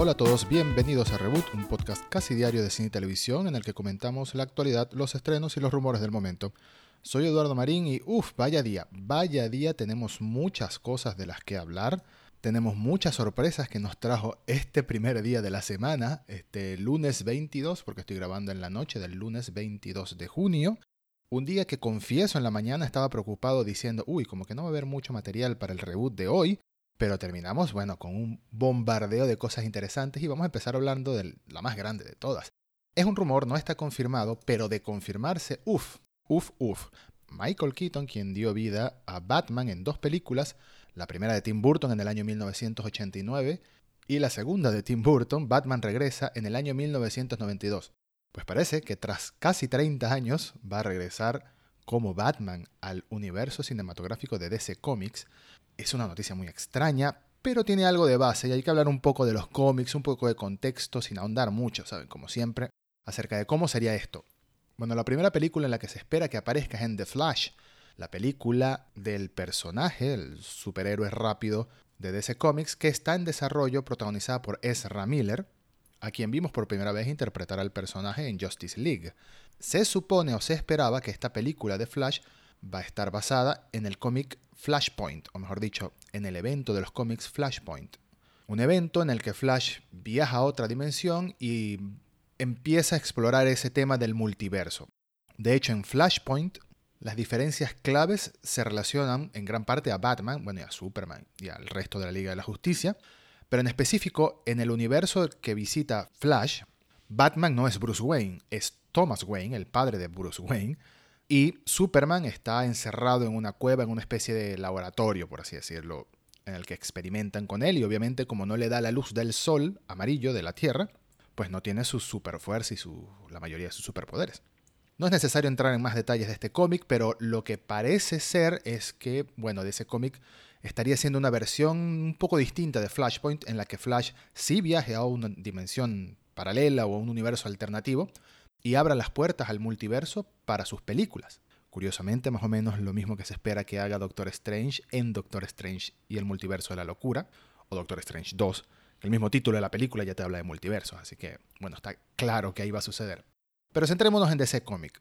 Hola a todos, bienvenidos a Reboot, un podcast casi diario de cine y televisión en el que comentamos la actualidad, los estrenos y los rumores del momento. Soy Eduardo Marín y uff, vaya día, vaya día, tenemos muchas cosas de las que hablar. Tenemos muchas sorpresas que nos trajo este primer día de la semana, este lunes 22, porque estoy grabando en la noche del lunes 22 de junio. Un día que confieso en la mañana estaba preocupado diciendo, uy, como que no va a haber mucho material para el reboot de hoy, pero terminamos, bueno, con un bombardeo de cosas interesantes y vamos a empezar hablando de la más grande de todas. Es un rumor, no está confirmado, pero de confirmarse, uff, uff, uff. Michael Keaton, quien dio vida a Batman en dos películas, la primera de Tim Burton en el año 1989 y la segunda de Tim Burton, Batman regresa, en el año 1992. Pues parece que tras casi 30 años va a regresar como Batman al universo cinematográfico de DC Comics. Es una noticia muy extraña, pero tiene algo de base y hay que hablar un poco de los cómics, un poco de contexto, sin ahondar mucho, ¿saben? Como siempre, acerca de cómo sería esto. Bueno, la primera película en la que se espera que aparezca es en The Flash, la película del personaje, el superhéroe rápido de DC Comics, que está en desarrollo protagonizada por Ezra Miller, a quien vimos por primera vez interpretar al personaje en Justice League. Se supone o se esperaba que esta película de Flash va a estar basada en el cómic Flashpoint, o mejor dicho, en el evento de los cómics Flashpoint. Un evento en el que Flash viaja a otra dimensión y empieza a explorar ese tema del multiverso. De hecho, en Flashpoint, las diferencias claves se relacionan en gran parte a Batman, bueno, y a Superman y al resto de la Liga de la Justicia, pero en específico, en el universo que visita Flash, Batman no es Bruce Wayne, es Thomas Wayne, el padre de Bruce Wayne, y Superman está encerrado en una cueva, en una especie de laboratorio, por así decirlo, en el que experimentan con él y obviamente como no le da la luz del sol amarillo de la Tierra, pues no tiene su superfuerza y su, la mayoría de sus superpoderes. No es necesario entrar en más detalles de este cómic, pero lo que parece ser es que, bueno, de ese cómic estaría siendo una versión un poco distinta de Flashpoint, en la que Flash sí viaje a una dimensión paralela o a un universo alternativo y abra las puertas al multiverso para sus películas. Curiosamente, más o menos lo mismo que se espera que haga Doctor Strange en Doctor Strange y el multiverso de la locura, o Doctor Strange 2, el mismo título de la película ya te habla de multiversos, así que, bueno, está claro que ahí va a suceder. Pero centrémonos en DC Comic.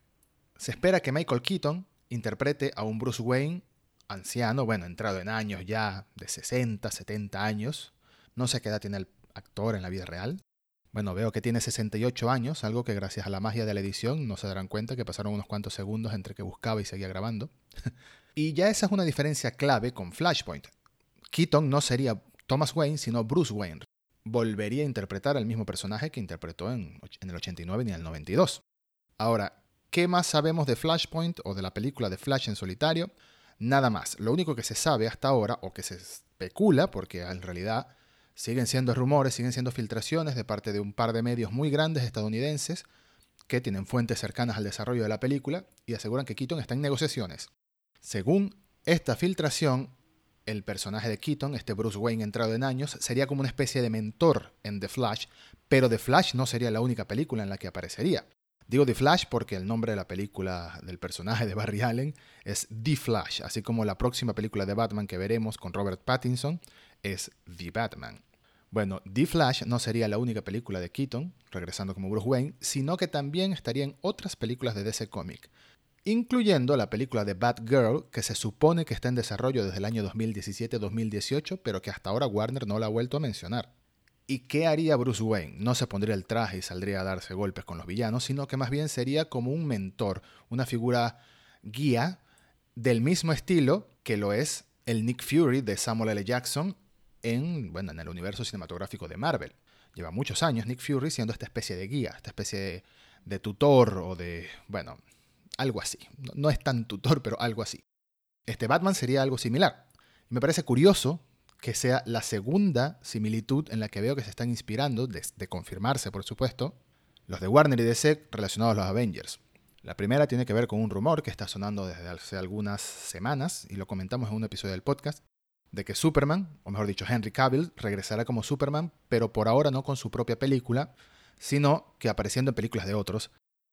Se espera que Michael Keaton interprete a un Bruce Wayne anciano, bueno, entrado en años ya de 60, 70 años. No sé qué edad tiene el actor en la vida real. Bueno, veo que tiene 68 años, algo que gracias a la magia de la edición no se darán cuenta que pasaron unos cuantos segundos entre que buscaba y seguía grabando. y ya esa es una diferencia clave con Flashpoint. Keaton no sería Thomas Wayne, sino Bruce Wayne. Volvería a interpretar al mismo personaje que interpretó en, el 89 y en el 92. Ahora, ¿qué más sabemos de Flashpoint o de la película de Flash en solitario? Nada más. Lo único que se sabe hasta ahora, o que se especula, porque en realidad siguen siendo rumores, siguen siendo filtraciones de parte de un par de medios muy grandes estadounidenses que tienen fuentes cercanas al desarrollo de la película y aseguran que Keaton está en negociaciones. Según esta filtración, el personaje de Keaton, este Bruce Wayne entrado en años, sería como una especie de mentor en The Flash, pero The Flash no sería la única película en la que aparecería. Digo The Flash porque el nombre de la película del personaje de Barry Allen es The Flash, así como la próxima película de Batman que veremos con Robert Pattinson es The Batman. Bueno, The Flash no sería la única película de Keaton, regresando como Bruce Wayne, sino que también estaría en otras películas de DC Comic, incluyendo la película de Batgirl, que se supone que está en desarrollo desde el año 2017-2018, pero que hasta ahora Warner no la ha vuelto a mencionar. ¿Y qué haría Bruce Wayne? No se pondría el traje y saldría a darse golpes con los villanos, sino que más bien sería como un mentor, una figura guía del mismo estilo que lo es el Nick Fury de Samuel L. Jackson en, bueno, en el universo cinematográfico de Marvel. Lleva muchos años Nick Fury siendo esta especie de guía, esta especie de, de tutor o de, bueno, algo así. No, es tan tutor, pero algo así. Este Batman sería algo similar. Me parece curioso que sea la segunda similitud en la que veo que se están inspirando, de, confirmarse por supuesto, los de Warner y DC relacionados a los Avengers. La primera tiene que ver con un rumor que está sonando desde hace algunas semanas, y lo comentamos en un episodio del podcast, de que Superman, o mejor dicho Henry Cavill, regresará como Superman, pero por ahora no con su propia película, sino que apareciendo en películas de otros.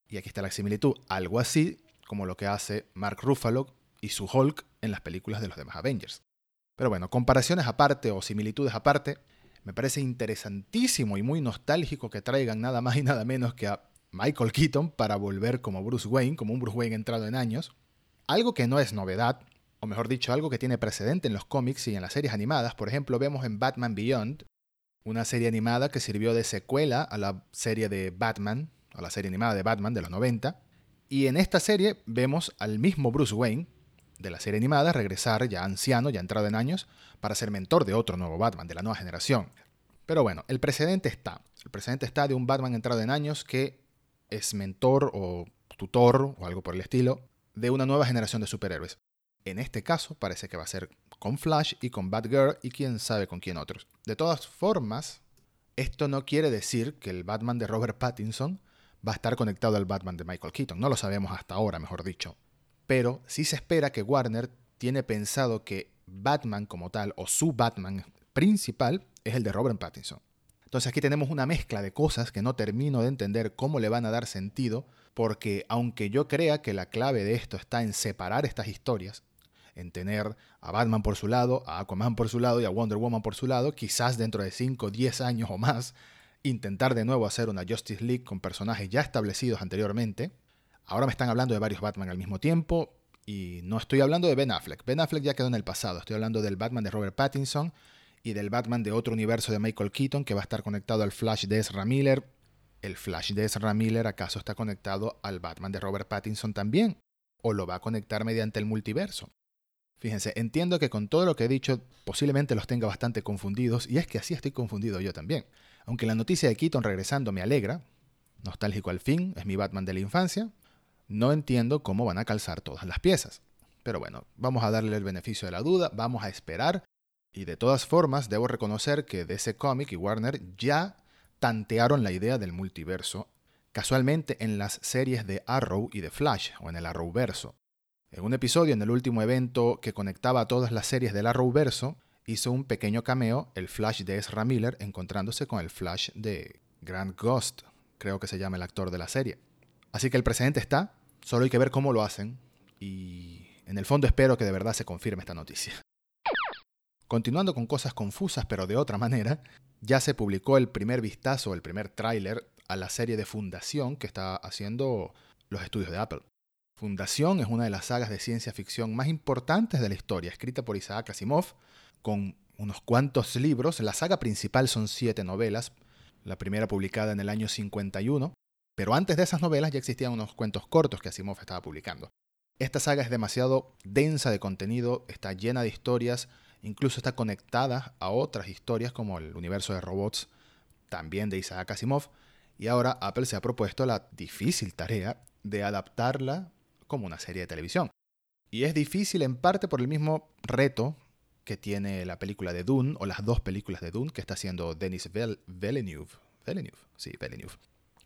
Y aquí está la similitud, algo así como lo que hace Mark Ruffalo y su Hulk en las películas de los demás Avengers. Pero bueno, comparaciones aparte o similitudes aparte, Me parece interesantísimo y muy nostálgico que traigan nada más y nada menos que a Michael Keaton para volver como Bruce Wayne, como un Bruce Wayne entrado en años. Algo que no es novedad, o mejor dicho, algo que tiene precedente en los cómics y en las series animadas. Por ejemplo, vemos en Batman Beyond, una serie animada que sirvió de secuela a la serie de Batman, a la serie animada de Batman de los 90. Y en esta serie vemos al mismo Bruce Wayne, de la serie animada regresar ya anciano, ya entrado en años, para ser mentor de otro nuevo Batman, de la nueva generación. Pero bueno, el precedente está. El precedente está de un Batman entrado en años que es mentor o tutor o algo por el estilo de una nueva generación de superhéroes. En este caso parece que va a ser con Flash y con Batgirl y quién sabe con quién otros. De todas formas, esto no quiere decir que el Batman de Robert Pattinson va a estar conectado al Batman de Michael Keaton. No lo sabemos hasta ahora, mejor dicho pero sí se espera que Warner tiene pensado que Batman como tal, o su Batman principal, es el de Robert Pattinson. Entonces aquí tenemos una mezcla de cosas que no termino de entender cómo le van a dar sentido, porque aunque yo crea que la clave de esto está en separar estas historias, en tener a Batman por su lado, a Aquaman por su lado y a Wonder Woman por su lado, quizás dentro de 5 o 10 años o más, intentar de nuevo hacer una Justice League con personajes ya establecidos anteriormente, Ahora me están hablando de varios Batman al mismo tiempo y no estoy hablando de Ben Affleck. Ben Affleck ya quedó en el pasado. Estoy hablando del Batman de Robert Pattinson y del Batman de otro universo de Michael Keaton que va a estar conectado al Flash de Ezra Miller. ¿El Flash de Ezra Miller acaso está conectado al Batman de Robert Pattinson también? ¿O lo va a conectar mediante el multiverso? Fíjense, entiendo que con todo lo que he dicho posiblemente los tenga bastante confundidos y es que así estoy confundido yo también. Aunque la noticia de Keaton regresando me alegra, nostálgico al fin, es mi Batman de la infancia, no entiendo cómo van a calzar todas las piezas. Pero bueno, vamos a darle el beneficio de la duda, vamos a esperar. Y de todas formas, debo reconocer que DC Comic y Warner ya tantearon la idea del multiverso, casualmente en las series de Arrow y de Flash, o en el Arrowverso. En un episodio en el último evento que conectaba a todas las series del Arrowverso, hizo un pequeño cameo el Flash de Ezra Miller encontrándose con el Flash de Grant Ghost, creo que se llama el actor de la serie. Así que el precedente está, solo hay que ver cómo lo hacen y en el fondo espero que de verdad se confirme esta noticia. Continuando con cosas confusas pero de otra manera, ya se publicó el primer vistazo, el primer tráiler a la serie de Fundación que está haciendo los estudios de Apple. Fundación es una de las sagas de ciencia ficción más importantes de la historia, escrita por Isaac Asimov, con unos cuantos libros. La saga principal son siete novelas, la primera publicada en el año 51, pero antes de esas novelas ya existían unos cuentos cortos que Asimov estaba publicando. Esta saga es demasiado densa de contenido, está llena de historias, incluso está conectada a otras historias como el universo de robots, también de Isaac Asimov, y ahora Apple se ha propuesto la difícil tarea de adaptarla como una serie de televisión. Y es difícil en parte por el mismo reto que tiene la película de Dune, o las dos películas de Dune que está haciendo Denis Villeneuve. Villeneuve, sí, Villeneuve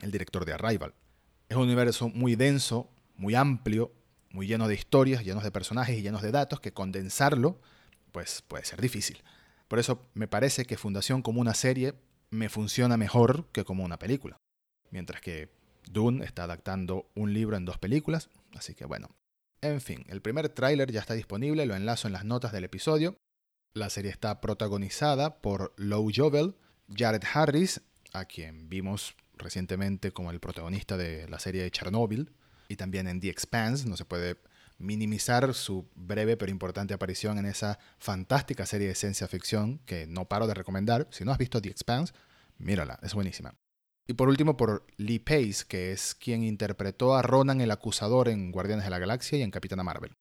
el director de Arrival. Es un universo muy denso, muy amplio, muy lleno de historias, llenos de personajes y llenos de datos, que condensarlo pues puede ser difícil. Por eso me parece que Fundación como una serie me funciona mejor que como una película. Mientras que Dune está adaptando un libro en dos películas, así que bueno. En fin, el primer tráiler ya está disponible, lo enlazo en las notas del episodio. La serie está protagonizada por Lou Jovel, Jared Harris, a quien vimos recientemente como el protagonista de la serie de Chernobyl y también en The Expanse. No se puede minimizar su breve pero importante aparición en esa fantástica serie de ciencia ficción que no paro de recomendar. Si no has visto The Expanse, mírala, es buenísima. Y por último por Lee Pace, que es quien interpretó a Ronan el Acusador en Guardianes de la Galaxia y en Capitana Marvel.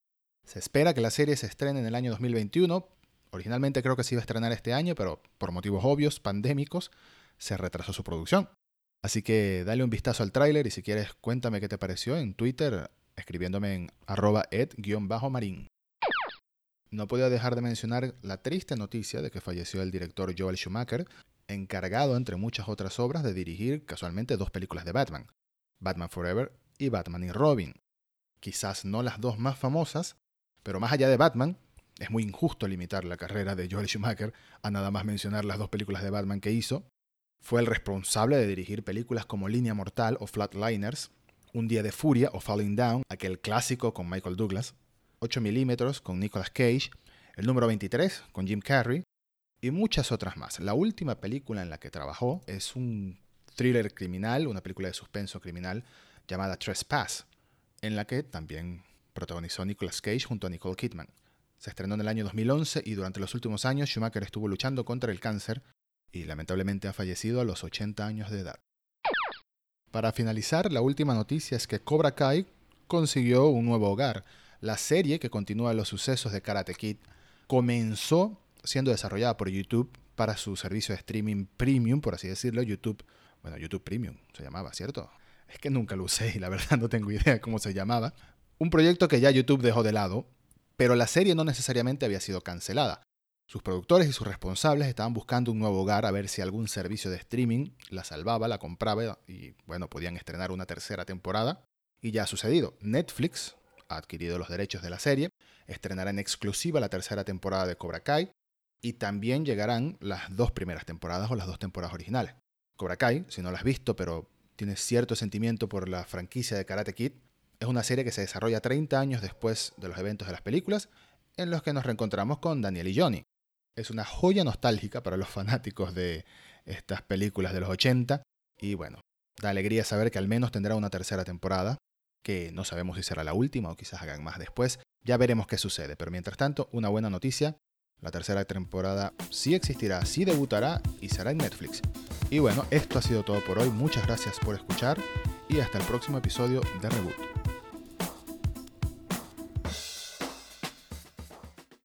Se espera que la serie se estrene en el año 2021. Originalmente creo que se iba a estrenar este año, pero por motivos obvios, pandémicos, se retrasó su producción. Así que dale un vistazo al tráiler y si quieres cuéntame qué te pareció en Twitter escribiéndome en arroba ed-marín. No podía dejar de mencionar la triste noticia de que falleció el director Joel Schumacher, encargado entre muchas otras obras de dirigir casualmente dos películas de Batman, Batman Forever y Batman y Robin. Quizás no las dos más famosas, pero más allá de Batman, es muy injusto limitar la carrera de Joel Schumacher a nada más mencionar las dos películas de Batman que hizo, fue el responsable de dirigir películas como Línea Mortal o Flatliners, Un Día de Furia o Falling Down, aquel clásico con Michael Douglas, 8 milímetros con Nicolas Cage, El número 23 con Jim Carrey, y muchas otras más. La última película en la que trabajó es un thriller criminal, una película de suspenso criminal llamada Trespass, en la que también protagonizó Nicolas Cage junto a Nicole Kidman. Se estrenó en el año 2011 y durante los últimos años Schumacher estuvo luchando contra el cáncer y lamentablemente ha fallecido a los 80 años de edad. Para finalizar, la última noticia es que Cobra Kai consiguió un nuevo hogar. La serie que continúa los sucesos de Karate Kid comenzó siendo desarrollada por YouTube para su servicio de streaming premium, por así decirlo, YouTube, bueno, YouTube Premium se llamaba, ¿cierto? Es que nunca lo usé y la verdad no tengo idea cómo se llamaba. Un proyecto que ya YouTube dejó de lado, pero la serie no necesariamente había sido cancelada. Sus productores y sus responsables estaban buscando un nuevo hogar a ver si algún servicio de streaming la salvaba, la compraba y bueno, podían estrenar una tercera temporada. Y ya ha sucedido. Netflix ha adquirido los derechos de la serie, estrenará en exclusiva la tercera temporada de Cobra Kai y también llegarán las dos primeras temporadas o las dos temporadas originales. Cobra Kai, si no la has visto, pero tienes cierto sentimiento por la franquicia de Karate Kid, es una serie que se desarrolla 30 años después de los eventos de las películas, en los que nos reencontramos con Daniel y Johnny. Es una joya nostálgica para los fanáticos de estas películas de los 80 y bueno, da alegría saber que al menos tendrá una tercera temporada, que no sabemos si será la última o quizás hagan más después, ya veremos qué sucede, pero mientras tanto, una buena noticia, la tercera temporada sí existirá, sí debutará y será en Netflix. Y bueno, esto ha sido todo por hoy. Muchas gracias por escuchar y hasta el próximo episodio de Reboot.